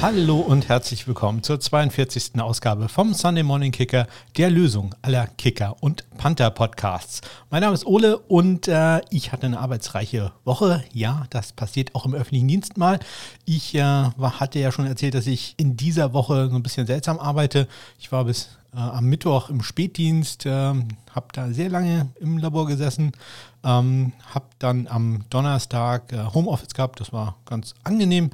Hallo und herzlich willkommen zur 42. Ausgabe vom Sunday Morning Kicker, der Lösung aller Kicker und Panther Podcasts. Mein Name ist Ole und äh, ich hatte eine arbeitsreiche Woche. Ja, das passiert auch im öffentlichen Dienst mal. Ich äh, hatte ja schon erzählt, dass ich in dieser Woche so ein bisschen seltsam arbeite. Ich war bis äh, am Mittwoch im Spätdienst, äh, habe da sehr lange im Labor gesessen, ähm, habe dann am Donnerstag äh, Homeoffice gehabt, das war ganz angenehm.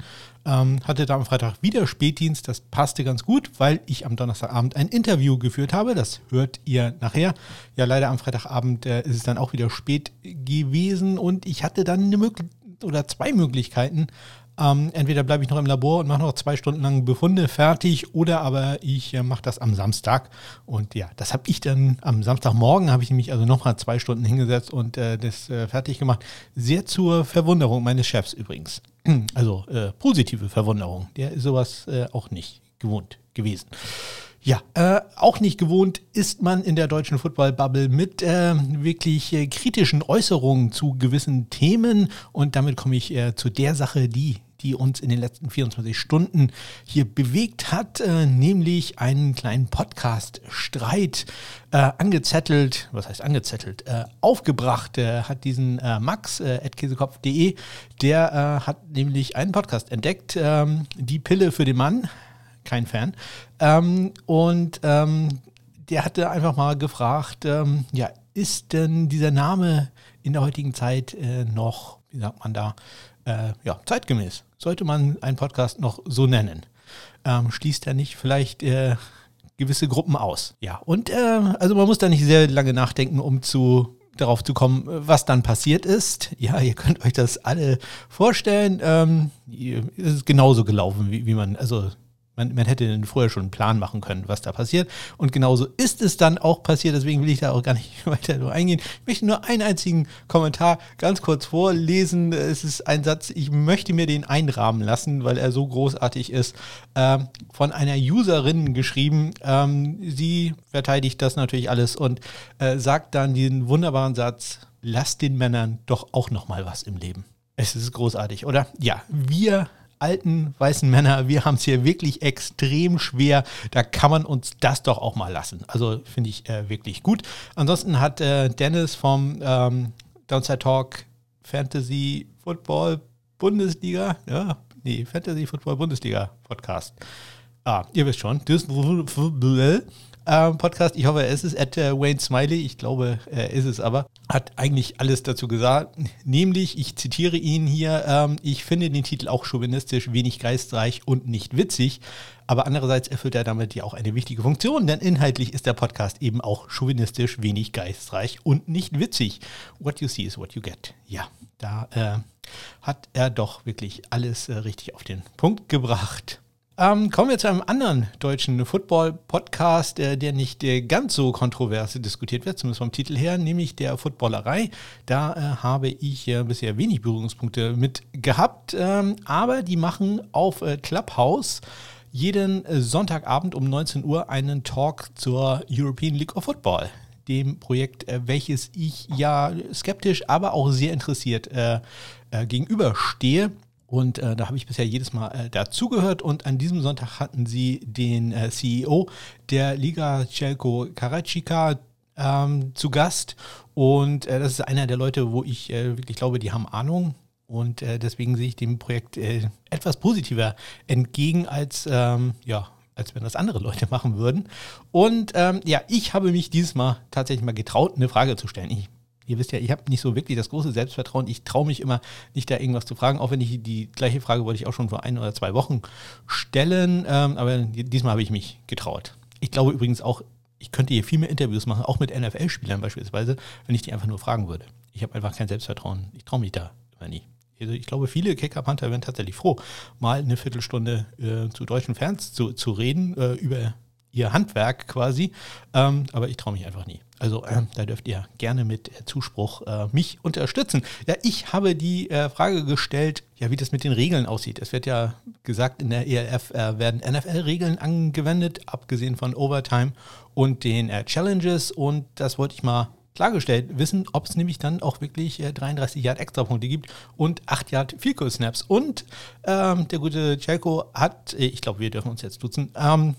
Ähm, hatte da am Freitag wieder Spätdienst, das passte ganz gut, weil ich am Donnerstagabend ein Interview geführt habe. Das hört ihr nachher. Ja, leider am Freitagabend äh, ist es dann auch wieder spät gewesen und ich hatte dann eine Möglichkeit oder zwei Möglichkeiten, ähm, entweder bleibe ich noch im Labor und mache noch zwei Stunden lang Befunde fertig oder aber ich äh, mache das am Samstag. Und ja, das habe ich dann am Samstagmorgen, habe ich mich also nochmal zwei Stunden hingesetzt und äh, das äh, fertig gemacht. Sehr zur Verwunderung meines Chefs übrigens. Also äh, positive Verwunderung. Der ist sowas äh, auch nicht gewohnt gewesen. Ja, äh, auch nicht gewohnt ist man in der deutschen Football-Bubble mit äh, wirklich äh, kritischen Äußerungen zu gewissen Themen. Und damit komme ich äh, zu der Sache, die, die uns in den letzten 24 Stunden hier bewegt hat, äh, nämlich einen kleinen Podcast-Streit äh, angezettelt, was heißt angezettelt, aufgebracht hat diesen Max, äh, käsekopf.de, der hat nämlich einen Podcast entdeckt, ähm, Die Pille für den Mann kein Fan. Ähm, und ähm, der hatte einfach mal gefragt, ähm, ja, ist denn dieser Name in der heutigen Zeit äh, noch, wie sagt man da, äh, ja, zeitgemäß? Sollte man einen Podcast noch so nennen? Ähm, schließt er nicht vielleicht äh, gewisse Gruppen aus? Ja, und äh, also man muss da nicht sehr lange nachdenken, um zu darauf zu kommen, was dann passiert ist. Ja, ihr könnt euch das alle vorstellen. Ähm, es ist genauso gelaufen, wie, wie man, also man, man hätte vorher schon einen Plan machen können, was da passiert. Und genauso ist es dann auch passiert. Deswegen will ich da auch gar nicht weiter nur eingehen. Ich möchte nur einen einzigen Kommentar ganz kurz vorlesen. Es ist ein Satz, ich möchte mir den einrahmen lassen, weil er so großartig ist. Ähm, von einer Userin geschrieben. Ähm, sie verteidigt das natürlich alles und äh, sagt dann diesen wunderbaren Satz: Lasst den Männern doch auch noch mal was im Leben. Es ist großartig, oder? Ja, wir alten weißen Männer, wir haben es hier wirklich extrem schwer. Da kann man uns das doch auch mal lassen. Also finde ich äh, wirklich gut. Ansonsten hat äh, Dennis vom ähm, Downside Talk Fantasy Football Bundesliga, ja, nee, Fantasy Football Bundesliga Podcast. Ah, ihr wisst schon. Ähm, Podcast. Ich hoffe, es ist at äh, Wayne Smiley. Ich glaube, er ist es aber. Hat eigentlich alles dazu gesagt. Nämlich, ich zitiere ihn hier, ähm, ich finde den Titel auch chauvinistisch, wenig geistreich und nicht witzig. Aber andererseits erfüllt er damit ja auch eine wichtige Funktion, denn inhaltlich ist der Podcast eben auch chauvinistisch, wenig geistreich und nicht witzig. What you see is what you get. Ja, da äh, hat er doch wirklich alles äh, richtig auf den Punkt gebracht. Ähm, kommen wir zu einem anderen deutschen Football-Podcast, der, der nicht äh, ganz so kontrovers diskutiert wird, zumindest vom Titel her, nämlich der Footballerei. Da äh, habe ich äh, bisher wenig Berührungspunkte mit gehabt, ähm, aber die machen auf äh, Clubhouse jeden äh, Sonntagabend um 19 Uhr einen Talk zur European League of Football dem Projekt, äh, welches ich ja skeptisch, aber auch sehr interessiert äh, äh, gegenüberstehe. Und äh, da habe ich bisher jedes Mal äh, dazugehört. Und an diesem Sonntag hatten sie den äh, CEO der Liga Celko Karachika ähm, zu Gast. Und äh, das ist einer der Leute, wo ich äh, wirklich glaube, die haben Ahnung. Und äh, deswegen sehe ich dem Projekt etwas positiver entgegen als, ähm, ja, als wenn das andere Leute machen würden. Und ähm, ja, ich habe mich dieses Mal tatsächlich mal getraut, eine Frage zu stellen. Ich ihr wisst ja, ich habe nicht so wirklich das große Selbstvertrauen. Ich traue mich immer nicht, da irgendwas zu fragen, auch wenn ich die gleiche Frage wollte ich auch schon vor ein oder zwei Wochen stellen. Ähm, aber diesmal habe ich mich getraut. Ich glaube übrigens auch, ich könnte hier viel mehr Interviews machen, auch mit NFL-Spielern beispielsweise, wenn ich die einfach nur fragen würde. Ich habe einfach kein Selbstvertrauen. Ich traue mich da immer nie. Also ich glaube, viele Kicker-Panther wären tatsächlich froh, mal eine Viertelstunde äh, zu deutschen Fans zu, zu reden, äh, über ihr Handwerk quasi. Ähm, aber ich traue mich einfach nie. Also äh, da dürft ihr gerne mit äh, Zuspruch äh, mich unterstützen. Ja, ich habe die äh, Frage gestellt, ja, wie das mit den Regeln aussieht. Es wird ja gesagt, in der ELF äh, werden NFL-Regeln angewendet, abgesehen von Overtime und den äh, Challenges. Und das wollte ich mal klargestellt wissen, ob es nämlich dann auch wirklich äh, 33 Yard Extrapunkte gibt und 8 Yard Field Snaps. Und ähm, der gute Chelko hat, ich glaube, wir dürfen uns jetzt duzen, ähm,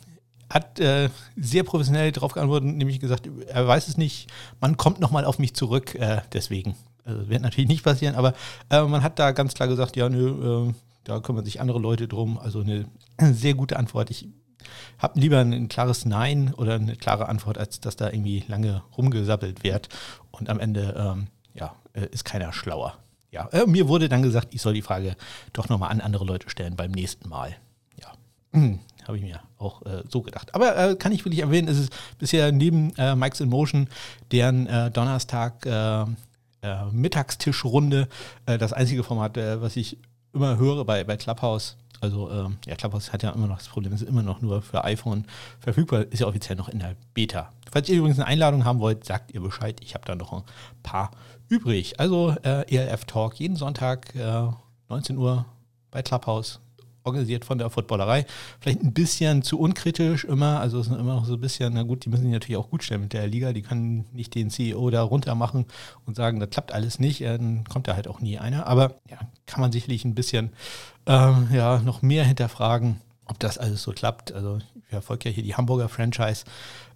hat äh, sehr professionell darauf geantwortet, nämlich gesagt, er weiß es nicht, man kommt nochmal auf mich zurück, äh, deswegen. Also wird natürlich nicht passieren, aber äh, man hat da ganz klar gesagt, ja, nö, äh, da kümmern sich andere Leute drum. Also eine sehr gute Antwort. Ich habe lieber ein klares Nein oder eine klare Antwort, als dass da irgendwie lange rumgesappelt wird und am Ende ähm, ja, äh, ist keiner schlauer. Ja, äh, mir wurde dann gesagt, ich soll die Frage doch nochmal an andere Leute stellen beim nächsten Mal. Ja, hm, habe ich mir auch äh, so gedacht. Aber äh, kann ich wirklich erwähnen, ist es bisher neben äh, Mike's in Motion, deren äh, Donnerstag Mittagstischrunde das einzige Format, was ich immer höre bei, bei Clubhouse also ähm, ja, Clubhouse hat ja immer noch das Problem, es ist immer noch nur für iPhone verfügbar, ist ja offiziell noch in der Beta. Falls ihr übrigens eine Einladung haben wollt, sagt ihr Bescheid. Ich habe da noch ein paar übrig. Also äh, ELF Talk jeden Sonntag äh, 19 Uhr bei Clubhouse organisiert von der Footballerei. Vielleicht ein bisschen zu unkritisch immer, also es ist immer noch so ein bisschen, na gut, die müssen sich natürlich auch gut stellen mit der Liga, die können nicht den CEO da runter machen und sagen, das klappt alles nicht, dann kommt da halt auch nie einer. Aber ja, kann man sicherlich ein bisschen ähm, ja, noch mehr hinterfragen, ob das alles so klappt. Also ich verfolge ja hier die Hamburger Franchise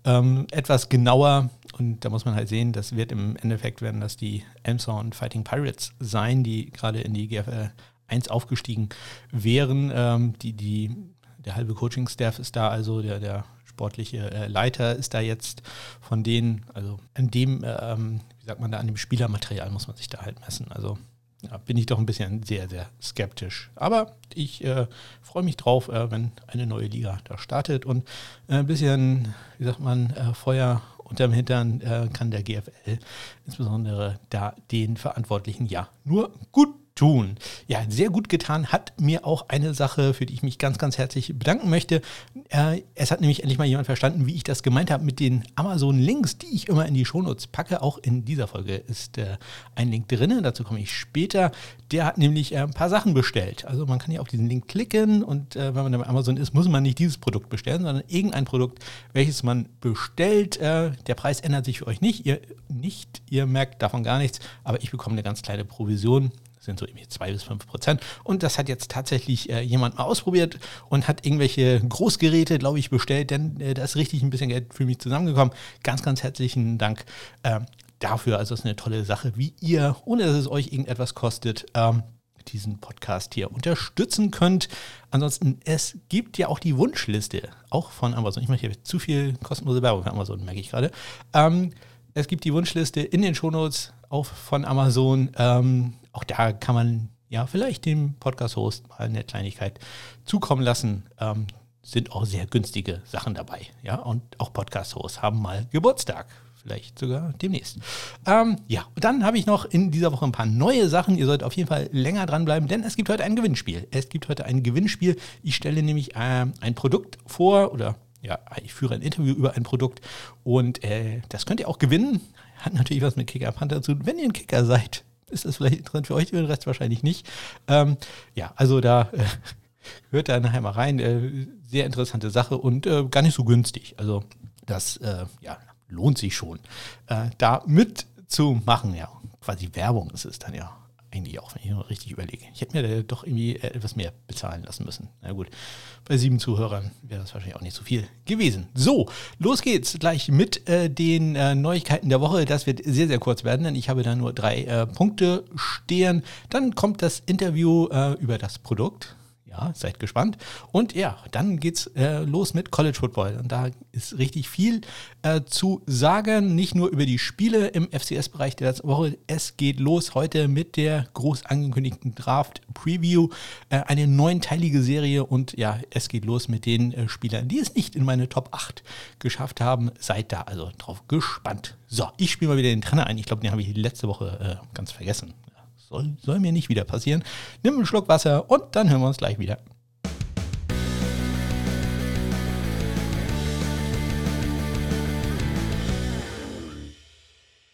ähm, etwas genauer und da muss man halt sehen, das wird im Endeffekt werden das die Elmsor und Fighting Pirates sein, die gerade in die GFL 1 aufgestiegen wären. Ähm, die, die, der halbe Coaching-Staff ist da, also der, der sportliche äh, Leiter ist da jetzt von denen, also an dem, ähm, wie sagt man da, an dem Spielermaterial muss man sich da halt messen. Also ja, bin ich doch ein bisschen sehr, sehr skeptisch. Aber ich äh, freue mich drauf, äh, wenn eine neue Liga da startet und äh, ein bisschen, wie sagt man, äh, Feuer unterm Hintern äh, kann der GFL insbesondere da den Verantwortlichen ja nur gut tun. Ja, sehr gut getan hat mir auch eine Sache, für die ich mich ganz, ganz herzlich bedanken möchte. Äh, es hat nämlich endlich mal jemand verstanden, wie ich das gemeint habe mit den Amazon-Links, die ich immer in die Shownotes packe. Auch in dieser Folge ist äh, ein Link drin, dazu komme ich später. Der hat nämlich äh, ein paar Sachen bestellt. Also man kann ja auf diesen Link klicken und äh, wenn man bei Amazon ist, muss man nicht dieses Produkt bestellen, sondern irgendein Produkt, welches man bestellt. Äh, der Preis ändert sich für euch nicht. Ihr, nicht, ihr merkt davon gar nichts, aber ich bekomme eine ganz kleine Provision sind so irgendwie zwei bis fünf Prozent. Und das hat jetzt tatsächlich äh, jemand mal ausprobiert und hat irgendwelche Großgeräte, glaube ich, bestellt, denn äh, da ist richtig ein bisschen Geld für mich zusammengekommen. Ganz, ganz herzlichen Dank äh, dafür. Also es ist eine tolle Sache, wie ihr, ohne dass es euch irgendetwas kostet, ähm, diesen Podcast hier unterstützen könnt. Ansonsten, es gibt ja auch die Wunschliste, auch von Amazon. Ich mache hier zu viel kostenlose Werbung für Amazon, merke ich gerade. Ähm, es gibt die Wunschliste in den Shownotes auch von Amazon. Ähm, auch da kann man ja vielleicht dem Podcast-Host mal eine Kleinigkeit zukommen lassen. Ähm, sind auch sehr günstige Sachen dabei. Ja, und auch Podcast-Hosts haben mal Geburtstag. Vielleicht sogar demnächst. Ähm, ja, und dann habe ich noch in dieser Woche ein paar neue Sachen. Ihr sollt auf jeden Fall länger dranbleiben, denn es gibt heute ein Gewinnspiel. Es gibt heute ein Gewinnspiel. Ich stelle nämlich äh, ein Produkt vor oder ja, ich führe ein Interview über ein Produkt und äh, das könnt ihr auch gewinnen. Hat natürlich was mit Kicker Panther zu tun. Wenn ihr ein Kicker seid, ist das vielleicht interessant für euch, den Rest wahrscheinlich nicht. Ähm, ja, also da äh, hört da nachher mal rein. Äh, sehr interessante Sache und äh, gar nicht so günstig. Also das äh, ja, lohnt sich schon, äh, da mitzumachen. Ja, quasi Werbung ist es dann ja eigentlich auch, wenn ich noch richtig überlege. Ich hätte mir doch irgendwie etwas mehr bezahlen lassen müssen. Na gut, bei sieben Zuhörern wäre das wahrscheinlich auch nicht so viel gewesen. So, los geht's gleich mit äh, den äh, Neuigkeiten der Woche. Das wird sehr, sehr kurz werden, denn ich habe da nur drei äh, Punkte stehen. Dann kommt das Interview äh, über das Produkt ja, seid gespannt. Und ja, dann geht's äh, los mit College Football. Und da ist richtig viel äh, zu sagen, nicht nur über die Spiele im FCS-Bereich der letzten Woche. Es geht los heute mit der groß angekündigten Draft Preview, äh, eine neunteilige Serie. Und ja, es geht los mit den äh, Spielern, die es nicht in meine Top 8 geschafft haben. Seid da also drauf gespannt. So, ich spiele mal wieder den Trainer ein. Ich glaube, den habe ich letzte Woche äh, ganz vergessen. Soll, soll mir nicht wieder passieren. Nimm einen Schluck Wasser und dann hören wir uns gleich wieder.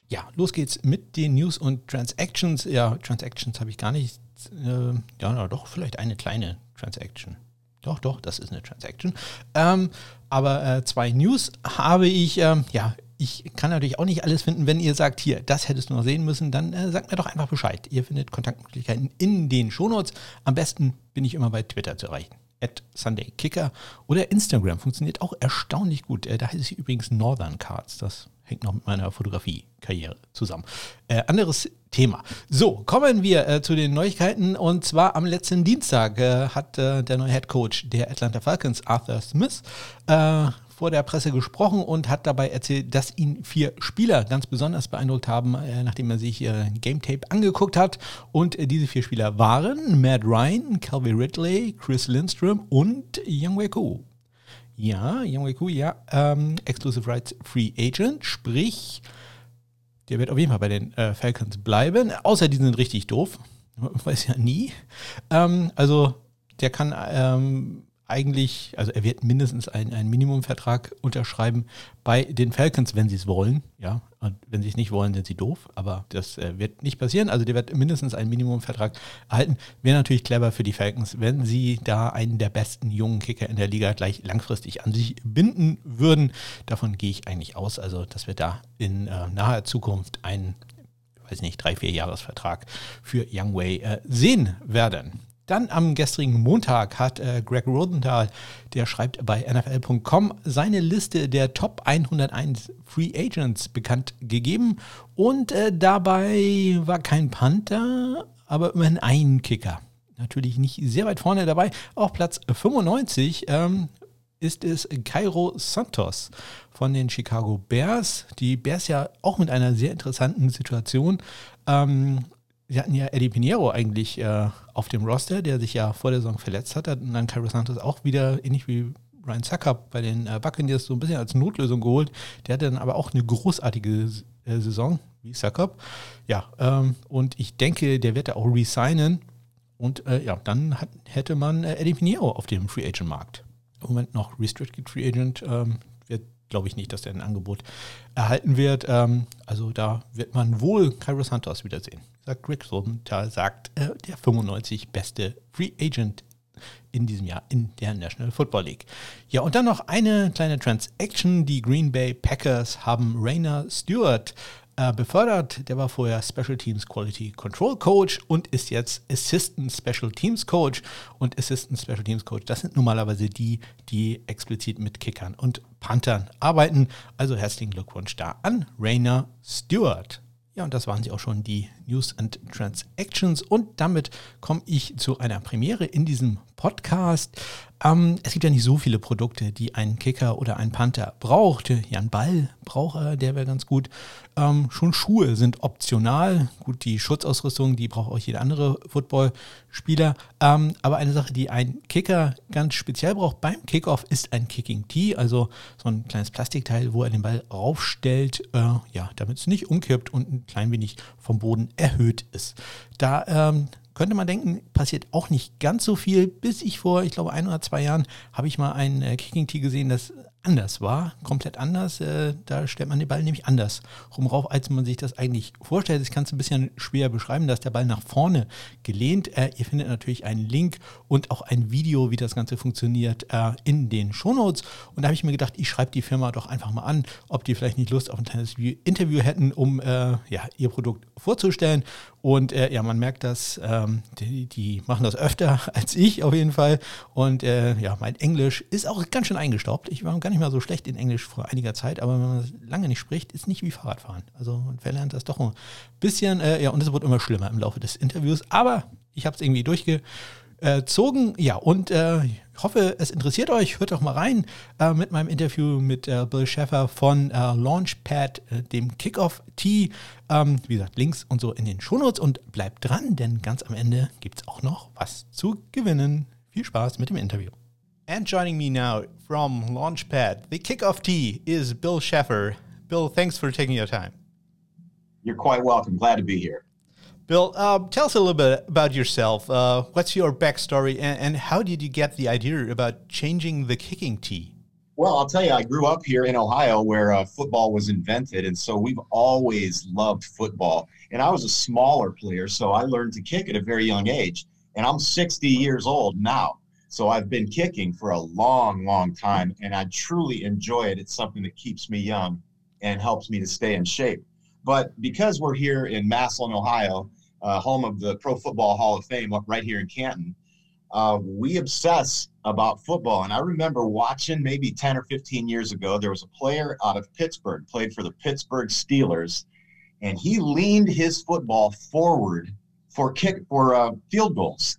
Ja, los geht's mit den News und Transactions. Ja, Transactions habe ich gar nicht. Äh, ja, doch, vielleicht eine kleine Transaction. Doch, doch, das ist eine Transaction. Ähm, aber äh, zwei News habe ich. Ähm, ja, ich kann natürlich auch nicht alles finden. Wenn ihr sagt, hier, das hättest du noch sehen müssen, dann äh, sagt mir doch einfach Bescheid. Ihr findet Kontaktmöglichkeiten in den Shownotes. Am besten bin ich immer bei Twitter zu erreichen. At SundayKicker oder Instagram funktioniert auch erstaunlich gut. Äh, da heißt es übrigens Northern Cards. Das hängt noch mit meiner Fotografie-Karriere zusammen. Äh, anderes Thema. So, kommen wir äh, zu den Neuigkeiten. Und zwar am letzten Dienstag äh, hat äh, der neue Head Coach der Atlanta Falcons, Arthur Smith, äh, vor der Presse gesprochen und hat dabei erzählt, dass ihn vier Spieler ganz besonders beeindruckt haben, äh, nachdem er sich äh, Game Tape angeguckt hat. Und äh, diese vier Spieler waren Matt Ryan, Calvin Ridley, Chris Lindstrom und Young Koo. Ja, Young Koo, ja, ähm, Exclusive Rights Free Agent, sprich, der wird auf jeden Fall bei den äh, Falcons bleiben, außer die sind richtig doof. Weiß ja nie. Ähm, also, der kann ähm, eigentlich, also er wird mindestens einen, einen Minimumvertrag unterschreiben bei den Falcons, wenn sie es wollen. Ja, und wenn sie es nicht wollen, sind sie doof, aber das äh, wird nicht passieren. Also der wird mindestens einen Minimumvertrag erhalten. Wäre natürlich clever für die Falcons, wenn sie da einen der besten jungen Kicker in der Liga gleich langfristig an sich binden würden. Davon gehe ich eigentlich aus. Also, dass wir da in äh, naher Zukunft einen weiß nicht, drei, vier Jahresvertrag für Young Wei äh, sehen werden. Dann am gestrigen Montag hat äh, Greg Rodenthal, der schreibt bei NFL.com, seine Liste der Top 101 Free Agents bekannt gegeben. Und äh, dabei war kein Panther, aber immerhin ein Kicker. Natürlich nicht sehr weit vorne dabei. Auf Platz 95 ähm, ist es Cairo Santos von den Chicago Bears. Die Bears ja auch mit einer sehr interessanten Situation. Ähm, sie hatten ja Eddie Pinheiro eigentlich äh, auf dem Roster, der sich ja vor der Saison verletzt hat. Und dann Cairo Santos auch wieder, ähnlich wie Ryan Suckup bei den äh, Buccaneers, so ein bisschen als Notlösung geholt. Der hatte dann aber auch eine großartige äh, Saison, wie Suckup. Ja, ähm, und ich denke, der wird da auch resignen. Und äh, ja, dann hat, hätte man äh, Eddie Pinheiro auf dem Free Agent Markt. Im Moment noch Restricted Free Agent. Ähm, glaube ich, nicht, dass der ein Angebot erhalten wird. Ähm, also da wird man wohl Cairo Santos wiedersehen sagt Greg Rosenthal, sagt äh, der 95 beste Free Agent in diesem Jahr in der National Football League. Ja, und dann noch eine kleine Transaction. Die Green Bay Packers haben Rainer Stewart äh, befördert. Der war vorher Special Teams Quality Control Coach und ist jetzt Assistant Special Teams Coach. Und Assistant Special Teams Coach, das sind normalerweise die, die explizit mit Kickern und Panthern arbeiten. Also herzlichen Glückwunsch da an Rainer Stewart. Ja, und das waren sie auch schon, die News and Transactions. Und damit komme ich zu einer Premiere in diesem Podcast. Ähm, es gibt ja nicht so viele Produkte, die ein Kicker oder ein Panther braucht. Jan Ball braucht er, der wäre ganz gut. Ähm, schon Schuhe sind optional. Gut, die Schutzausrüstung, die braucht auch jeder andere Footballspieler. Ähm, aber eine Sache, die ein Kicker ganz speziell braucht beim Kickoff, ist ein Kicking Tee, also so ein kleines Plastikteil, wo er den Ball raufstellt, äh, ja, damit es nicht umkippt und ein klein wenig vom Boden erhöht ist. Da ähm, könnte man denken, passiert auch nicht ganz so viel, bis ich vor, ich glaube, ein oder zwei Jahren habe ich mal ein äh, Kicking Tee gesehen, das anders war, komplett anders. Äh, da stellt man den Ball nämlich anders rum rauf, als man sich das eigentlich vorstellt. Ich kann es ein bisschen schwer beschreiben, dass der Ball nach vorne gelehnt. Äh, ihr findet natürlich einen Link und auch ein Video, wie das Ganze funktioniert, in den Shownotes. Und da habe ich mir gedacht, ich schreibe die Firma doch einfach mal an, ob die vielleicht nicht Lust auf ein kleines Interview hätten, um ja, ihr Produkt vorzustellen. Und äh, ja, man merkt das, ähm, die, die, machen das öfter als ich auf jeden Fall. Und äh, ja, mein Englisch ist auch ganz schön eingestaubt. Ich war gar nicht mal so schlecht in Englisch vor einiger Zeit, aber wenn man lange nicht spricht, ist nicht wie Fahrradfahren. Also man verlernt das doch ein bisschen. Äh, ja, und es wird immer schlimmer im Laufe des Interviews. Aber ich habe es irgendwie durchge Zogen. Ja, und äh, ich hoffe, es interessiert euch. Hört doch mal rein äh, mit meinem Interview mit äh, Bill Schäfer von äh, Launchpad, äh, dem Kickoff Tee. Ähm, wie gesagt, Links und so in den Shownotes und bleibt dran, denn ganz am Ende gibt es auch noch was zu gewinnen. Viel Spaß mit dem Interview. And joining me now from Launchpad, the Kickoff Tee is Bill Schäfer. Bill, thanks for taking your time. You're quite welcome. Glad to be here. Bill, uh, tell us a little bit about yourself. Uh, what's your backstory, and, and, how did you get the idea about changing the kicking tee? Well, I'll tell you, I grew up here in Ohio where uh, football was invented, and so we've always loved football. And I was a smaller player, so I learned to kick at a very young age. And I'm 60 years old now, so I've been kicking for a long, long time, and I truly enjoy it. It's something that keeps me young and helps me to stay in shape. But because we're here in Massillon, Ohio, uh, home of the Pro Football Hall of Fame, up right here in Canton, uh, we obsess about football. And I remember watching maybe 10 or 15 years ago, there was a player out of Pittsburgh, played for the Pittsburgh Steelers, and he leaned his football forward for kick for uh, field goals.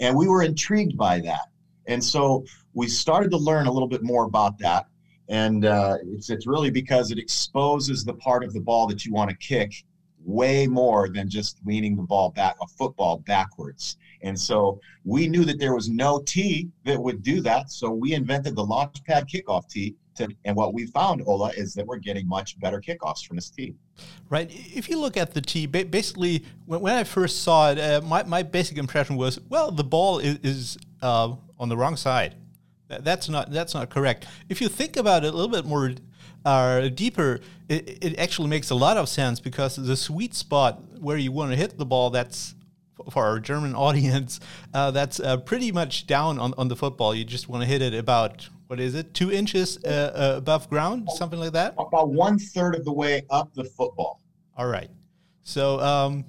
And we were intrigued by that. And so we started to learn a little bit more about that. And uh, it's, it's really because it exposes the part of the ball that you want to kick way more than just leaning the ball back, a football backwards. And so we knew that there was no tee that would do that. So we invented the launch pad kickoff tee. To, and what we found, Ola, is that we're getting much better kickoffs from this tee. Right. If you look at the tee, basically, when, when I first saw it, uh, my, my basic impression was, well, the ball is, is uh, on the wrong side. That's not that's not correct. If you think about it a little bit more uh, deeper, it, it actually makes a lot of sense because the sweet spot where you want to hit the ball, that's for our German audience, uh, that's uh, pretty much down on, on the football. You just want to hit it about, what is it, two inches uh, uh above ground, something like that? About one third of the way up the football. All right. So, um,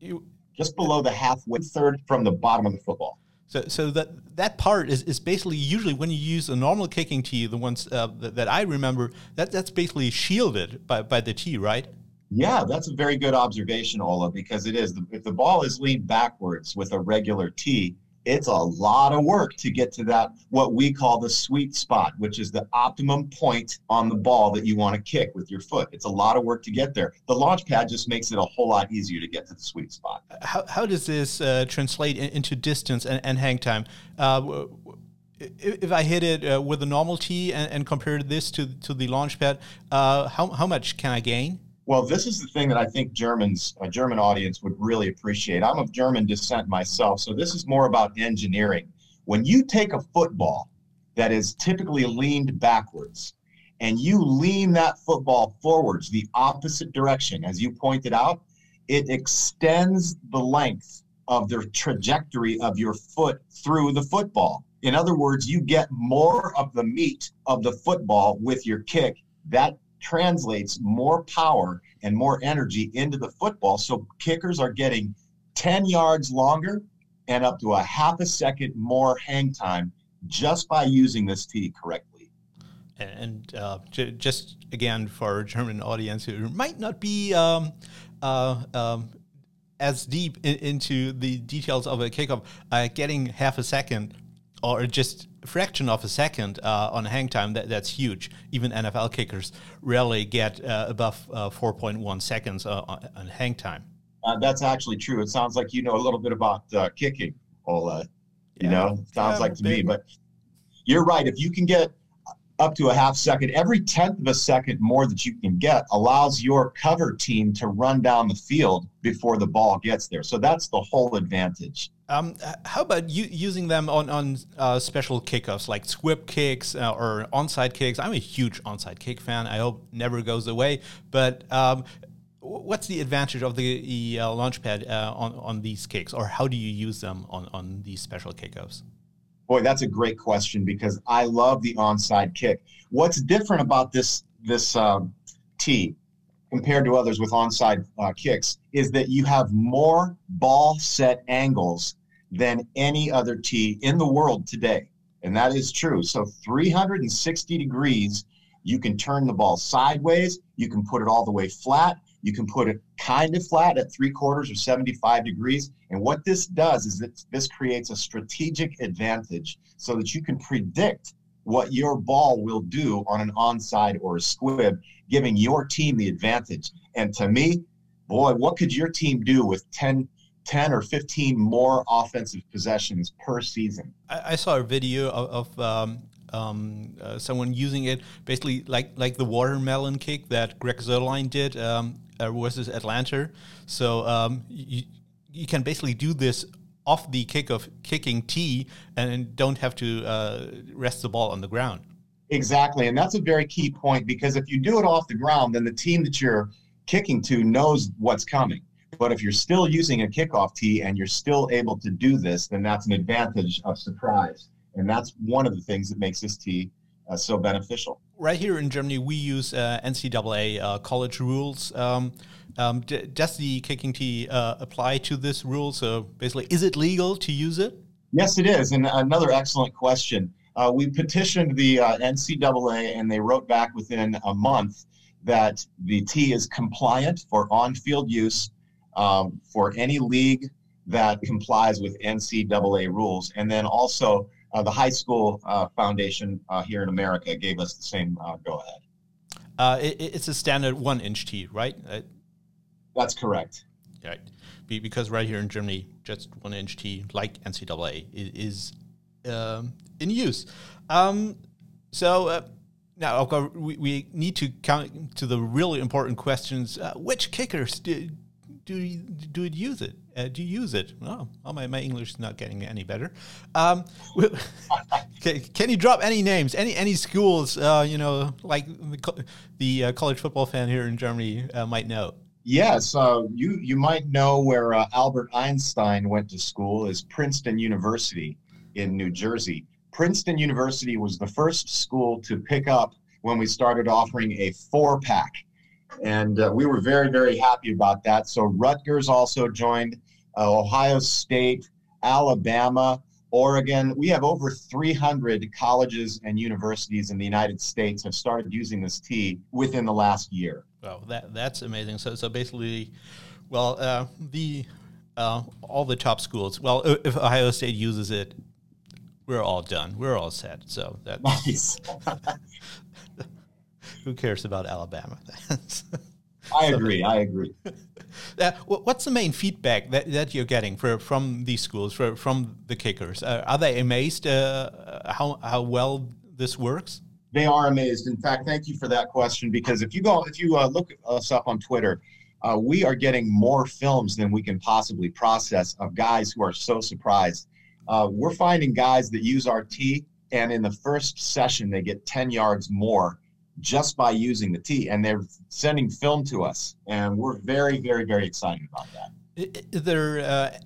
you, just below the halfway third from the bottom of the football. So, so that that part is, is basically usually when you use a normal kicking tee, the ones uh, that, that, I remember, that that's basically shielded by, by the tee, right? Yeah, that's a very good observation, Ola, because it is. If the ball is leaned backwards with a regular tee, it's a lot of work to get to that what we call the sweet spot which is the optimum point on the ball that you want to kick with your foot. It's a lot of work to get there. The launch pad just makes it a whole lot easier to get to the sweet spot. How, how does this uh, translate into distance and, and hang time? Uh, if I hit it uh, with a normal tee and, and compare this to, to the launch pad, uh, how, how much can I gain? Well, this is the thing that I think Germans, a German audience would really appreciate. I'm of German descent myself, so this is more about engineering. When you take a football that is typically leaned backwards and you lean that football forwards the opposite direction, as you pointed out, it extends the length of the trajectory of your foot through the football. In other words, you get more of the meat of the football with your kick. That translates more power and more energy into the football. So kickers are getting 10 yards longer and up to a half a second more hang time just by using this tee correctly. And uh, j- just again for our German audience who might not be um, uh, um, as deep in, into the details of a kickoff, uh, getting half a second or just fraction of a second uh, on hang time, that, that's huge. Even NFL kickers rarely get uh, above uh, 4.1 seconds uh, on hang time. Uh, that's actually true. It sounds like you know a little bit about uh, kicking, Ola. You yeah. know, sounds like to me. But you're right. If you can get up to a half second, every tenth of a second more that you can get allows your cover team to run down the field before the ball gets there. So that's the whole advantage. Um, how about you using them on on uh, special kickoffs like squib kicks uh, or onside kicks? I'm a huge onside kick fan. I hope never goes away. But um, what's the advantage of the uh, launchpad uh, on on these kicks, or how do you use them on on these special kickoffs? Boy, that's a great question because I love the onside kick. What's different about this this um, tee compared to others with onside uh, kicks is that you have more ball set angles than any other tee in the world today. And that is true. So 360 degrees, you can turn the ball sideways, you can put it all the way flat, you can put it kind of flat at three quarters or 75 degrees. And what this does is that this creates a strategic advantage so that you can predict what your ball will do on an onside or a squib, giving your team the advantage. And to me, boy, what could your team do with 10, 10 or 15 more offensive possessions per season? I, I saw a video of, of um, um, uh, someone using it basically like like the watermelon kick that Greg Zuerlein did um, versus Atlanta. So um, you, you can basically do this off the kick of kicking tee and don't have to uh, rest the ball on the ground. Exactly. And that's a very key point because if you do it off the ground, then the team that you're kicking to knows what's coming. But if you're still using a kickoff tee and you're still able to do this, then that's an advantage of surprise. And that's one of the things that makes this tee uh, so beneficial. Right here in Germany, we use uh, NCAA uh, college rules. Um, um, does the kicking tee uh, apply to this rule? So basically, is it legal to use it? Yes, it is. And another excellent question. Uh, we petitioned the uh, NCAA, and they wrote back within a month that the tee is compliant for on-field use um, for any league that complies with NCAA rules, and then also uh, the high school uh, foundation uh, here in America gave us the same uh, go ahead. Uh, it, it's a standard one inch tee, right? Uh, That's correct. Right. Because right here in Germany, just one inch tee, like NCAA, is, um, in use. Um, so now, we, we need to come to the really important questions. which kickers do, do you, do you use it? Uh, do you use it? Oh, oh, my, my English is not getting any better. Um, can, can, you drop any names, any any schools? Uh, you know, like the, the uh, college football fan here in Germany uh, might know. Yes, uh, you you might know where uh, Albert Einstein went to school is Princeton University in New Jersey. Princeton University was the first school to pick up when we started offering a four pack and uh, we were very, very happy about that. So Rutgers also joined, uh, Ohio State, Alabama, Oregon. We have over 300 colleges and universities in the United States have started using this tee within the last year. Well, that that's amazing. So, so basically, well, uh, the uh, all the top schools. Well, if Ohio State uses it, we're all done. We're all set. So that's nice. who cares about Alabama? I agree. I agree. Uh, what's the main feedback that, that you're getting for, from these schools, for, from the kickers? Uh, are they amazed uh, how, how well this works? They are amazed. In fact, thank you for that question because if you go, if you uh, look us up on Twitter, uh, we are getting more films than we can possibly process of guys who are so surprised. Uh, we're finding guys that use our tee, and in the first session, they get 10 yards more just by using the tee, and they're sending film to us, and we're very, very, very excited about that. there uh,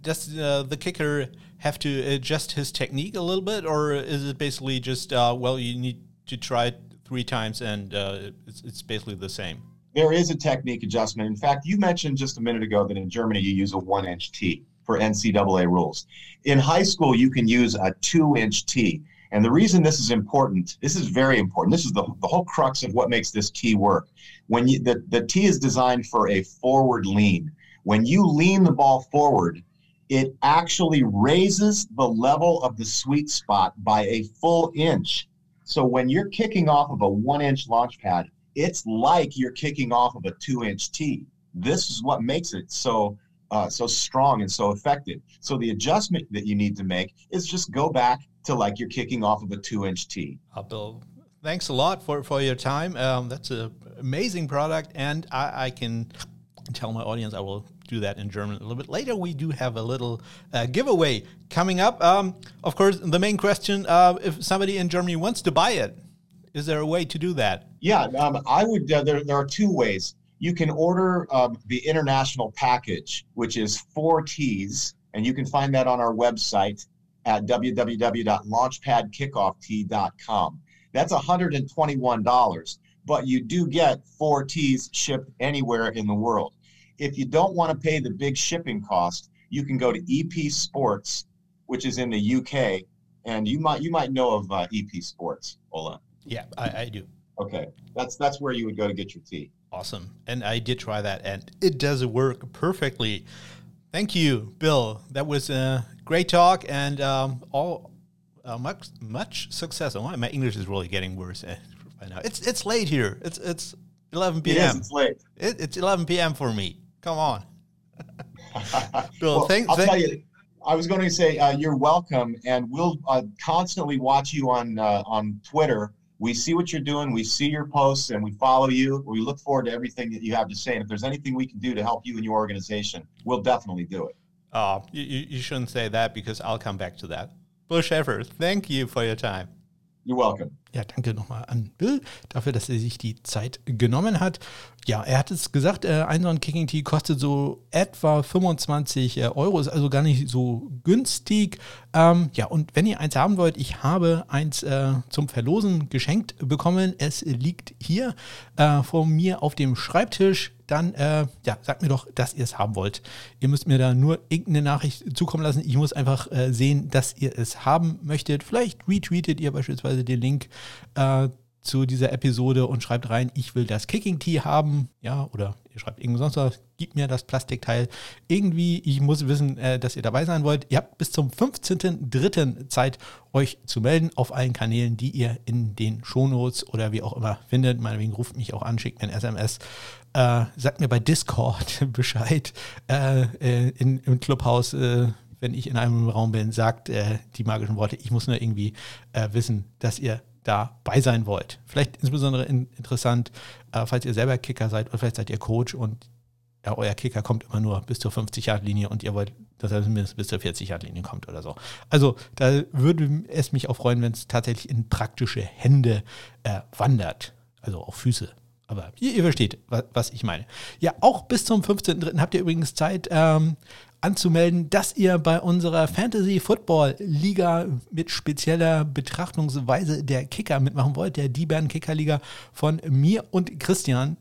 does uh, the kicker have to adjust his technique a little bit, or is it basically just uh, well, you need to try it three times and uh, it's, it's basically the same? There is a technique adjustment. In fact, you mentioned just a minute ago that in Germany you use a one-inch tee for NCAA rules. In high school, you can use a two-inch tee. And the reason this is important, this is very important. This is the, the whole crux of what makes this tee work. When you, the, the tee is designed for a forward lean. When you lean the ball forward, it actually raises the level of the sweet spot by a full inch. So when you're kicking off of a one inch launch pad, it's like you're kicking off of a two inch tee. This is what makes it so uh, so strong and so effective. So the adjustment that you need to make is just go back to like you're kicking off of a two inch tee. Uh, Bill, thanks a lot for, for your time. Um, that's an amazing product, and I, I, can tell my audience I will do that in German a little bit later. We do have a little uh, giveaway coming up. Um, of course, the main question uh, if somebody in Germany wants to buy it, is there a way to do that? Yeah, um, I would. Uh, there, there are two ways. You can order um, the international package, which is four tees, and you can find that on our website at www.launchpadkickoff.com. That's $121, but you do get four tees shipped anywhere in the world. If you don't want to pay the big shipping cost, you can go to EP Sports, which is in the UK, and you might you might know of uh, EP Sports, Ola. Yeah, I, I do. Okay, that's that's where you would go to get your tee. Awesome, and I did try that, and it does work perfectly. Thank you, Bill. That was a great talk and um, all uh, much much success. Oh, my English is really getting worse right eh, now. It's it's late here. It's it's 11 p.m. It is, it's late. It, it's 11 p.m. for me. Come on, Bill. well, thank, I'll thank, tell you. I was going to say uh, you're welcome, and we'll uh, constantly watch you on uh, on Twitter we see what you're doing, we see your posts, and we follow you. We look forward to everything that you have to say. And if there's anything we can do to help you and your organization, we'll definitely do it. Oh, you, you shouldn't say that because I'll come back to that. Bill Schaefer, thank you for your time. You're welcome. Ja, danke nochmal an Bill dafür, dass er sich die Zeit genommen hat. Ja, er hat es gesagt, äh, ein so ein Kicking Tee kostet so etwa 25 äh, Euro, ist also gar nicht so günstig. Ähm, ja, und wenn ihr eins haben wollt, ich habe eins äh, zum Verlosen geschenkt bekommen. Es liegt hier äh, vor mir auf dem Schreibtisch dann äh, ja, sagt mir doch, dass ihr es haben wollt. Ihr müsst mir da nur irgendeine Nachricht zukommen lassen. Ich muss einfach äh, sehen, dass ihr es haben möchtet. Vielleicht retweetet ihr beispielsweise den Link äh, zu dieser Episode und schreibt rein, ich will das Kicking Tee haben, ja, oder ihr schreibt irgendwas sonst was, gib mir das Plastikteil. Irgendwie, ich muss wissen, äh, dass ihr dabei sein wollt. Ihr habt bis zum 15.03. Zeit, euch zu melden auf allen Kanälen, die ihr in den Shownotes oder wie auch immer findet. Meinetwegen ruft mich auch an, schickt mir ein SMS. Äh, sagt mir bei Discord Bescheid äh, äh, in, im Clubhaus äh, wenn ich in einem Raum bin, sagt die magischen Worte. Ich muss nur irgendwie wissen, dass ihr dabei sein wollt. Vielleicht insbesondere in, interessant, äh, falls ihr selber Kicker seid oder vielleicht seid ihr Coach und ja, euer Kicker kommt immer nur bis zur 50-Yard-Linie und ihr wollt, dass er mindestens bis zur 40-Yard-Linie kommt oder so. Also da würde es mich auch freuen, wenn es tatsächlich in praktische Hände äh, wandert. Also auch Füße. Aber ihr, ihr versteht, was, was, ich meine. Ja, auch bis zum 15.03. habt ihr übrigens Zeit, ähm, anzumelden, dass ihr bei unserer Fantasy Football Liga mit spezieller Betrachtungsweise der Kicker mitmachen wollt, der D-Band Kicker Liga von mir und Christian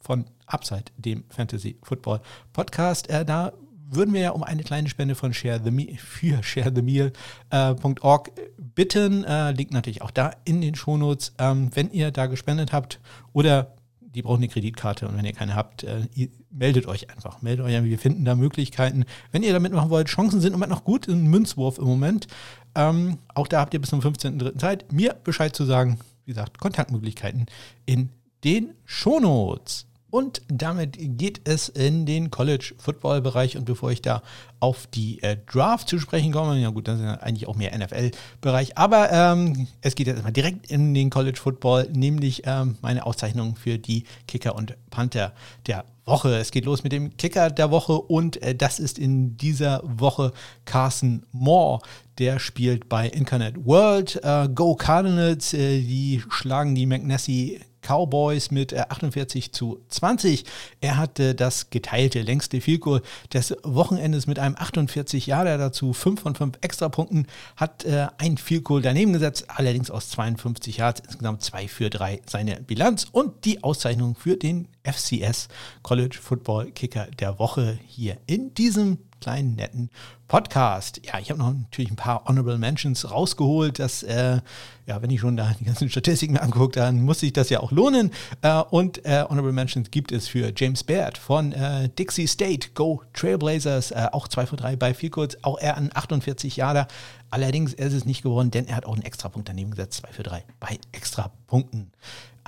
von Upside, dem Fantasy Football Podcast. Äh, da würden wir ja um eine kleine Spende von Share the Meal, für sharethemeal.org äh, bitten. Äh, liegt natürlich auch da in den Shownotes. Ähm, wenn ihr da gespendet habt oder die brauchen eine Kreditkarte und wenn ihr keine habt, äh, ihr meldet euch einfach. Meldet euch an, wir finden da Möglichkeiten. Wenn ihr da mitmachen wollt, Chancen sind immer noch gut, ein Münzwurf im Moment. Ähm, auch da habt ihr bis zum 15.03. Zeit, mir Bescheid zu sagen. Wie gesagt, Kontaktmöglichkeiten in den Shownotes. Und damit geht es in den College-Football-Bereich. Und bevor ich da auf die äh, Draft zu sprechen komme, ja gut, das ist ja eigentlich auch mehr NFL-Bereich, aber ähm, es geht jetzt erstmal direkt in den College-Football, nämlich ähm, meine Auszeichnung für die Kicker und Panther der Woche. Es geht los mit dem Kicker der Woche und äh, das ist in dieser Woche Carson Moore. Der spielt bei Incarnate World. Äh, Go Cardinals, äh, die schlagen die McNassie Cowboys mit 48 äh, zu 20. Er hatte das geteilte längste Goal des Wochenendes mit einem 48 Jahre dazu 5 von 5 Extrapunkten, hat äh, ein Goal daneben gesetzt, allerdings aus 52 Yards, insgesamt 2 für 3 seine Bilanz. Und die Auszeichnung für den FCS College Football Kicker der Woche hier in diesem kleinen netten Podcast. Ja, ich habe noch natürlich ein paar Honorable Mentions rausgeholt. dass, äh, ja, wenn ich schon da die ganzen Statistiken angucke, dann muss sich das ja auch lohnen. Äh, und äh, Honorable Mentions gibt es für James Baird von äh, Dixie State, Go Trailblazers, äh, auch 2 von 3 bei viel kurz, auch er an 48 Jahre. Allerdings ist es nicht geworden, denn er hat auch einen Extrapunkt daneben gesetzt, 2 für 3 bei Extrapunkten.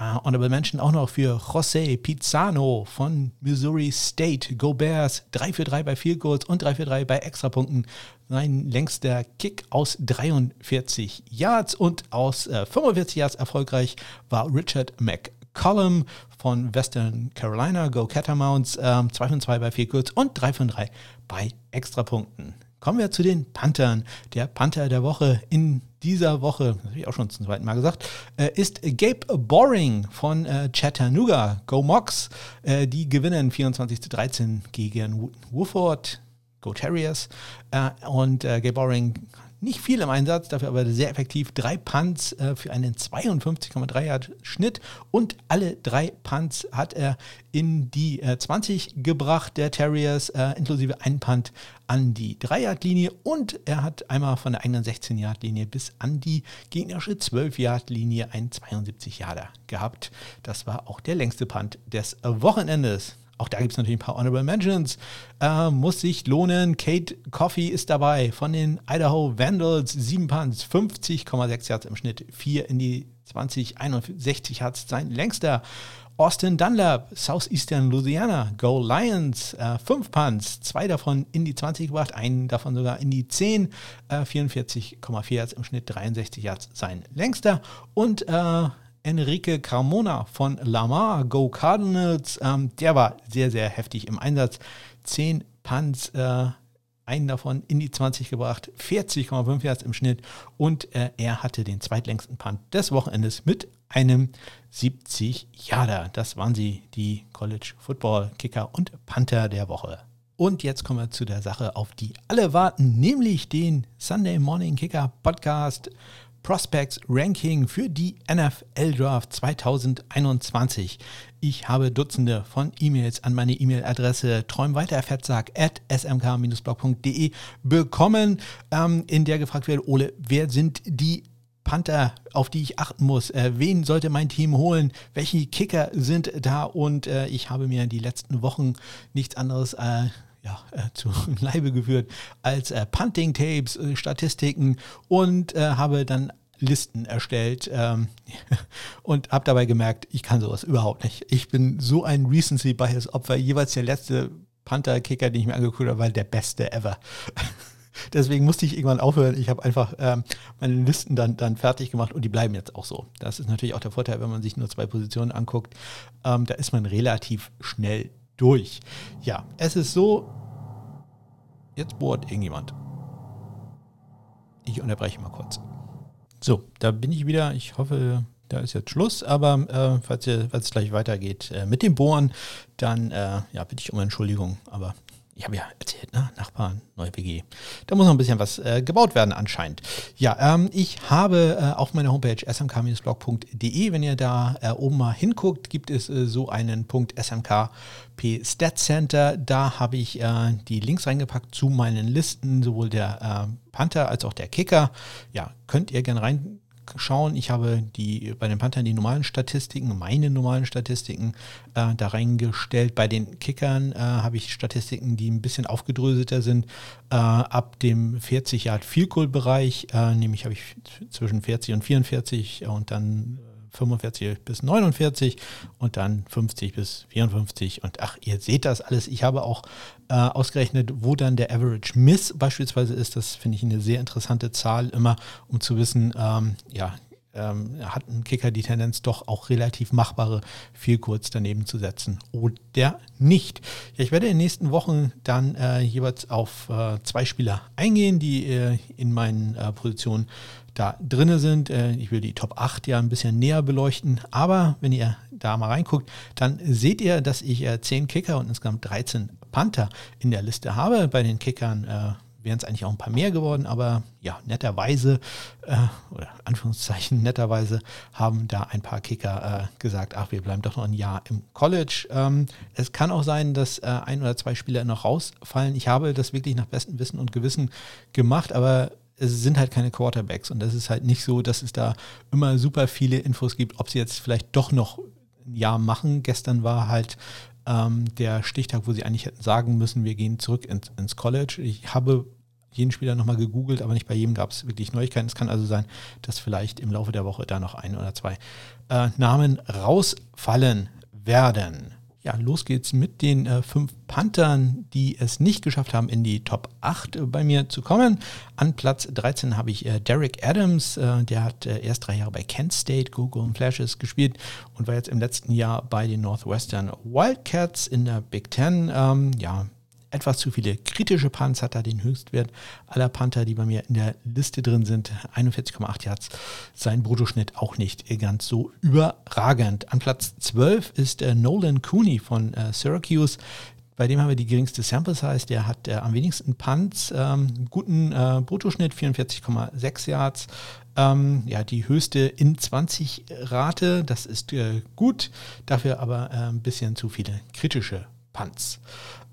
Uh, Honorable Mention auch noch für José Pizzano von Missouri State. Go Bears, 3 für 3 bei Field Goals und 3 für 3 bei Extrapunkten. Sein längster Kick aus 43 Yards und aus äh, 45 Yards erfolgreich war Richard McCollum von Western Carolina. Go Catamounts, ähm, 2 von 2 bei Field Goals und 3 von 3 bei Extrapunkten. Kommen wir zu den Panthern. Der Panther der Woche in dieser Woche, das habe ich auch schon zum zweiten Mal gesagt, äh, ist Gabe Boring von äh, Chattanooga. Go Mox. Äh, die gewinnen 24 zu 13 gegen Woodford. Go Terriers. und Gabe Boring nicht viel im Einsatz, dafür aber sehr effektiv. Drei Punts äh, für einen 52,3 Yard Schnitt und alle drei Punts hat er in die äh, 20 gebracht, der Terriers, äh, inklusive ein Punt an die 3 Yard Linie und er hat einmal von der eigenen 16 Yard Linie bis an die gegnerische 12 Yard Linie einen 72 Yarder gehabt. Das war auch der längste Punt des Wochenendes. Auch da gibt es natürlich ein paar Honorable Mentions. Äh, muss sich lohnen. Kate Coffey ist dabei von den Idaho Vandals. 7 Punts, 50,6 Yards im Schnitt. 4 in die 20, 61 Yards sein längster. Austin Dunlap, Southeastern Louisiana, Go Lions, äh, fünf Punts, zwei davon in die 20 gebracht, einen davon sogar in die 10, äh, 44,4 Yards im Schnitt, 63 Yards sein längster und äh, Enrique Carmona von Lamar Go Cardinals. Ähm, der war sehr, sehr heftig im Einsatz. Zehn Punts, äh, einen davon in die 20 gebracht, 40,5 Yards im Schnitt und äh, er hatte den zweitlängsten Punt des Wochenendes mit einem 70 Yarder. Das waren sie, die College Football Kicker und Panther der Woche. Und jetzt kommen wir zu der Sache, auf die alle warten, nämlich den Sunday Morning Kicker Podcast Prospects Ranking für die NFL Draft 2021. Ich habe Dutzende von E-Mails an meine E-Mail-Adresse träumweiterfettsack at smk-blog.de bekommen, ähm, in der gefragt wird, Ole, wer sind die Panther, auf die ich achten muss. Äh, wen sollte mein Team holen? Welche Kicker sind da? Und äh, ich habe mir die letzten Wochen nichts anderes äh, ja, äh, zu Leibe geführt als äh, Punting-Tapes, äh, Statistiken und habe dann Listen erstellt ähm, und habe dabei gemerkt, ich kann sowas überhaupt nicht. Ich bin so ein Recency-Bias-Opfer. Jeweils der letzte Panther-Kicker, den ich mir angeguckt habe, war der beste ever. Deswegen musste ich irgendwann aufhören. Ich habe einfach ähm, meine Listen dann, dann fertig gemacht und die bleiben jetzt auch so. Das ist natürlich auch der Vorteil, wenn man sich nur zwei Positionen anguckt. Ähm, da ist man relativ schnell durch. Ja, es ist so, jetzt bohrt irgendjemand. Ich unterbreche mal kurz. So, da bin ich wieder. Ich hoffe, da ist jetzt Schluss. Aber äh, falls, es gleich weitergeht äh, mit dem Bohren, dann äh, ja, bitte ich um Entschuldigung. Aber ich habe ja erzählt, ne? Nachbarn, neue WG. Da muss noch ein bisschen was äh, gebaut werden anscheinend. Ja, ähm, ich habe äh, auf meiner Homepage smk-blog.de, wenn ihr da äh, oben mal hinguckt, gibt es äh, so einen Punkt smkp Stat Center. Da habe ich äh, die Links reingepackt zu meinen Listen, sowohl der äh, Panther als auch der Kicker. Ja, könnt ihr gerne rein schauen. Ich habe die bei den Panthern die normalen Statistiken, meine normalen Statistiken äh, da reingestellt. Bei den Kickern äh, habe ich Statistiken, die ein bisschen aufgedröselter sind. Äh, ab dem 40 Yard Field Goal Bereich, äh, nämlich habe ich zwischen 40 und 44 und dann 45 bis 49 und dann 50 bis 54. Und ach, ihr seht das alles. Ich habe auch äh, ausgerechnet, wo dann der Average Miss beispielsweise ist. Das finde ich eine sehr interessante Zahl immer, um zu wissen, ähm, ja, ähm, hat ein Kicker die Tendenz, doch auch relativ machbare viel kurz daneben zu setzen oder nicht. Ja, ich werde in den nächsten Wochen dann äh, jeweils auf äh, zwei Spieler eingehen, die äh, in meinen äh, Positionen da drinne sind. Äh, ich will die Top 8 ja ein bisschen näher beleuchten, aber wenn ihr da mal reinguckt, dann seht ihr, dass ich 10 äh, Kicker und insgesamt 13 Panther in der Liste habe. Bei den Kickern äh, wären es eigentlich auch ein paar mehr geworden, aber ja, netterweise, äh, oder Anführungszeichen netterweise, haben da ein paar Kicker äh, gesagt, ach, wir bleiben doch noch ein Jahr im College. Ähm, es kann auch sein, dass äh, ein oder zwei Spieler noch rausfallen. Ich habe das wirklich nach bestem Wissen und Gewissen gemacht, aber es sind halt keine Quarterbacks und das ist halt nicht so, dass es da immer super viele Infos gibt, ob sie jetzt vielleicht doch noch ein Jahr machen. Gestern war halt ähm, der Stichtag, wo sie eigentlich hätten sagen müssen, wir gehen zurück ins, ins College. Ich habe jeden Spieler nochmal gegoogelt, aber nicht bei jedem gab es wirklich Neuigkeiten. Es kann also sein, dass vielleicht im Laufe der Woche da noch ein oder zwei äh, Namen rausfallen werden. Ja, los geht's mit den äh, fünf Panthern, die es nicht geschafft haben, in die Top 8 äh, bei mir zu kommen. An Platz 13 habe ich äh, Derek Adams, äh, der hat äh, erst drei Jahre bei Kent State, Google und Flashes gespielt und war jetzt im letzten Jahr bei den Northwestern Wildcats in der Big Ten. Ähm, ja, etwas zu viele kritische Punts, hat er den Höchstwert aller Panther, die bei mir in der Liste drin sind. 41,8 Yards. Sein Bruttoschnitt auch nicht ganz so überragend. An Platz 12 ist äh, Nolan Cooney von äh, Syracuse. Bei dem haben wir die geringste Sample Size. Der hat äh, am wenigsten Punts, ähm, guten äh, Bruttoschnitt, 44,6 Yards. Ähm, ja, die höchste in 20 Rate, das ist äh, gut, dafür aber äh, ein bisschen zu viele kritische Punts.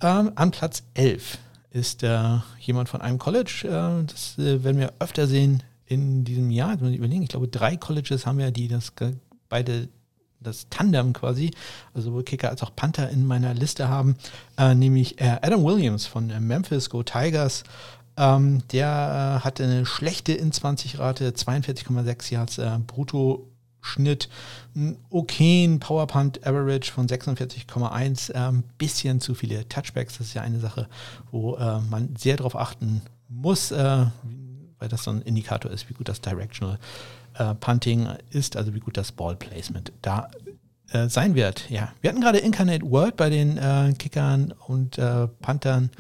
Ähm, an Platz 11 ist äh, jemand von einem College. Äh, das äh, werden wir öfter sehen in diesem Jahr. Ich überlegen, ich glaube, drei Colleges haben wir, die das beide das Tandem quasi, also sowohl Kicker als auch Panther in meiner Liste haben, äh, nämlich äh, Adam Williams von äh, Memphis Go Tigers. Ähm, der hatte eine schlechte in 20 Rate, 42,6 Yards brutto Schnitt, einen okayen Powerpunt Average von 46,1, ein ähm, bisschen zu viele Touchbacks. Das ist ja eine Sache, wo äh, man sehr darauf achten muss, äh, weil das so ein Indikator ist, wie gut das Directional äh, Punting ist, also wie gut das Ball Placement da äh, sein wird. Ja, wir hatten gerade Incarnate World bei den äh, Kickern und äh, Panthern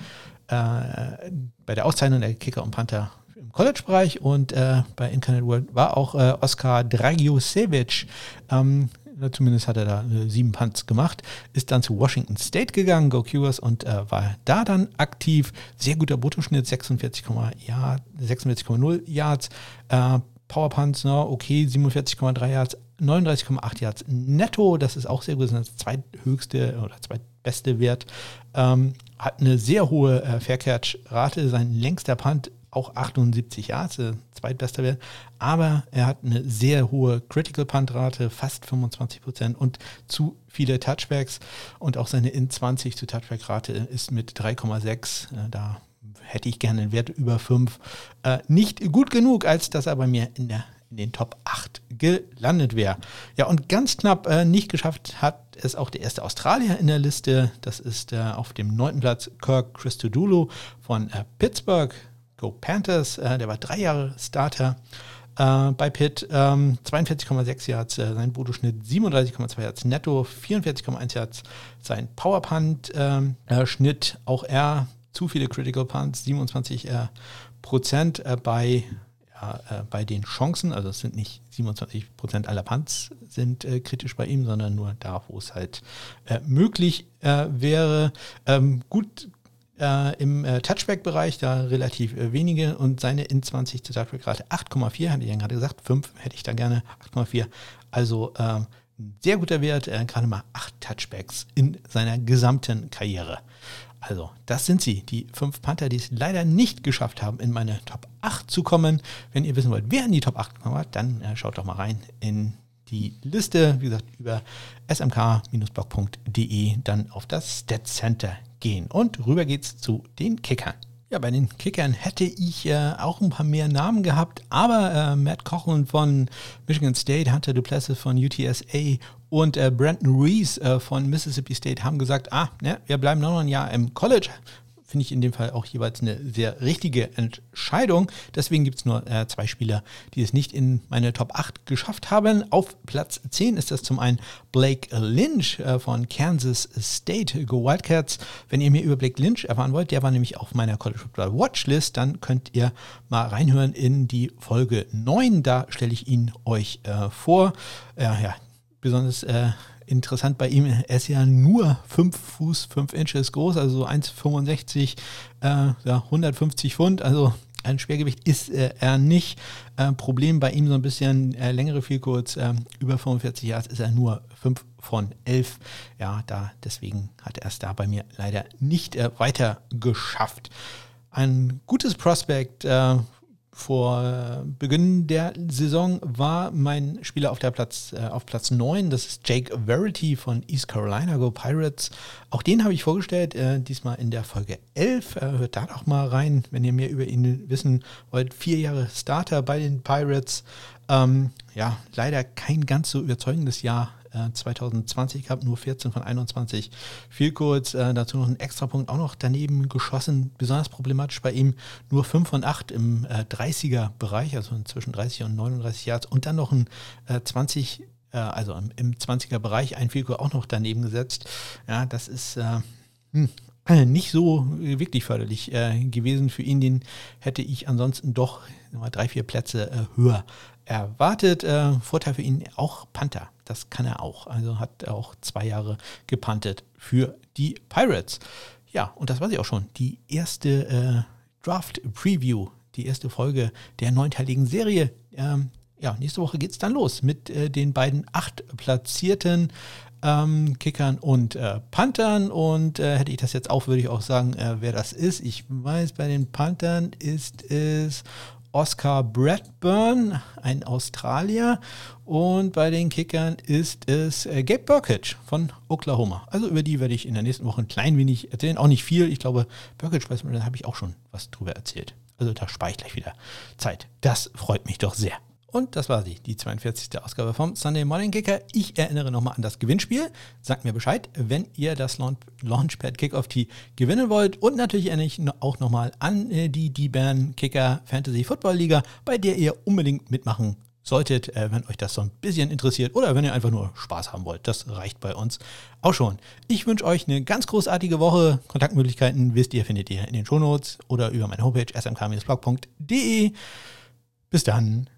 bei der Auszeichnung der Kicker und Panther im College-Bereich und äh, bei Incarnate World war auch äh, Oskar Dragiosevich. Ähm, zumindest hat er da äh, sieben Punts gemacht, ist dann zu Washington State gegangen, Go Cures, und äh, war da dann aktiv. Sehr guter Bruttoschnitt, 46,0 Yard, 46 Yards. Äh, Power Punts, no, okay, 47,3 Yards, 39,8 Yards netto, das ist auch sehr gut, das ist das zweithöchste oder zweitbeste Wert. Ähm, hat eine sehr hohe äh, Fair-Catch-Rate, sein längster Punt auch 78 Yards, äh, zweitbester Wert, aber er hat eine sehr hohe Critical Punt Rate, fast 25 Prozent und zu viele Touchbacks und auch seine In 20 zu Touchback Rate ist mit 3,6, äh, da hätte ich gerne einen Wert über 5. Äh, nicht gut genug, als dass er bei mir in, der, in den Top 8 gelandet wäre. Ja, und ganz knapp äh, nicht geschafft hat es auch der erste Australier in der Liste. Das ist äh, auf dem neunten Platz Kirk Christodoulou von äh, Pittsburgh. Go Panthers, äh, der war drei Jahre Starter äh, bei Pitt, ähm, 42,6 Yards, äh, sein Bruttoschnitt 37,2 Yards netto, 44,1 Yards sein Powerpunt-Schnitt, ähm, auch er zu viele Critical Punts, 27 äh, Prozent äh, bei äh, bei den Chancen, also es sind nicht 27 Prozent aller Punts sind äh, kritisch bei ihm, sondern nur da, wo es halt äh, möglich äh, wäre. Ähm, gut äh, im äh, Touchback-Bereich, da relativ äh, wenige und seine in 20 zu Touchback-Rate 8,4, hatte ich ja gerade gesagt, 5 hätte ich da gerne, 8,4. Also ähm, sehr guter Wert, äh, gerade mal 8 Touchbacks in seiner gesamten Karriere. Also, das sind sie, die fünf Panther, die es leider nicht geschafft haben, in meine Top 8 zu kommen. Wenn ihr wissen wollt, wer in die Top 8 gekommen hat, dann äh, schaut doch mal rein in die Liste, wie gesagt, über smk-blog.de dann auf das Stat Center gehen. Und rüber geht's zu den Kickern. Ja, bei den Kickern hätte ich äh, auch ein paar mehr Namen gehabt, aber äh, Matt Cochran von Michigan State, Hunter Duplessis von UTSA und äh, Brandon Reese äh, von Mississippi State haben gesagt, ah, ne, wir bleiben noch ein Jahr im College, finde ich in dem Fall auch jeweils eine sehr richtige Entscheidung. Deswegen gibt es nur äh, zwei Spieler, die es nicht in meine Top 8 geschafft haben. Auf Platz 10 ist das zum einen Blake Lynch äh, von Kansas State Go Wildcats. Wenn ihr mehr über Blake Lynch erfahren wollt, der war nämlich auf meiner College Football Watchlist, dann könnt ihr mal reinhören in die Folge 9. Da stelle ich ihn euch äh, vor. ja, besonders äh, interessant bei ihm, er ist ja nur 5 Fuß 5 Inches groß, also 1,65, äh, ja, 150 Pfund, also ein Schwergewicht ist äh, er nicht. Äh, Problem bei ihm so ein bisschen äh, längere Vielkurz, äh, über 45 Jahre ist er nur 5 von 11. Ja, da deswegen hat er es da bei mir leider nicht äh, weiter geschafft. Ein gutes Prospekt äh, vor Beginn der Saison war mein Spieler auf, der Platz, äh, auf Platz 9, das ist Jake Verity von East Carolina Go Pirates. Auch den habe ich vorgestellt, äh, diesmal in der Folge 11. Äh, hört da doch mal rein, wenn ihr mehr über ihn wissen wollt. Vier Jahre Starter bei den Pirates. Ähm, ja, leider kein ganz so überzeugendes Jahr 2020 gehabt, nur 14 von 21 viel kurz. Äh, dazu noch ein Extrapunkt auch noch daneben geschossen. Besonders problematisch bei ihm nur 5 von 8 im äh, 30er-Bereich, also zwischen 30 und 39 Yards. Und dann noch ein äh, 20, äh, also im, im 20er-Bereich ein Vielkur auch noch daneben gesetzt. Ja, das ist äh, hm, nicht so wirklich förderlich äh, gewesen für ihn. Den hätte ich ansonsten doch drei, vier Plätze äh, höher erwartet. Äh, Vorteil für ihn auch Panther. Das kann er auch. Also hat er auch zwei Jahre gepantet für die Pirates. Ja, und das war sie auch schon. Die erste äh, Draft-Preview, die erste Folge der neunteiligen Serie. Ähm, ja, nächste Woche geht es dann los mit äh, den beiden acht platzierten ähm, Kickern und äh, Panthern. Und äh, hätte ich das jetzt auch, würde ich auch sagen, äh, wer das ist. Ich weiß, bei den Panthern ist es Oscar Bradburn, ein Australier. Und bei den Kickern ist es äh, Gabe Burkage von Oklahoma. Also über die werde ich in der nächsten Woche ein klein wenig erzählen. Auch nicht viel. Ich glaube, Burkage weiß man, da habe ich auch schon was drüber erzählt. Also da spare ich gleich wieder Zeit. Das freut mich doch sehr. Und das war sie, die 42. Ausgabe vom Sunday Morning Kicker. Ich erinnere nochmal an das Gewinnspiel. Sagt mir Bescheid, wenn ihr das Launchpad Kickoff Tee gewinnen wollt. Und natürlich erinnere ich auch nochmal an äh, die D-Bern Kicker Fantasy Football Liga, bei der ihr unbedingt mitmachen solltet, äh, wenn euch das so ein bisschen interessiert oder wenn ihr einfach nur Spaß haben wollt. Das reicht bei uns auch schon. Ich wünsche euch eine ganz großartige Woche. Kontaktmöglichkeiten wisst ihr, findet ihr in den Shownotes oder über meine Homepage smk-blog.de. Bis dann.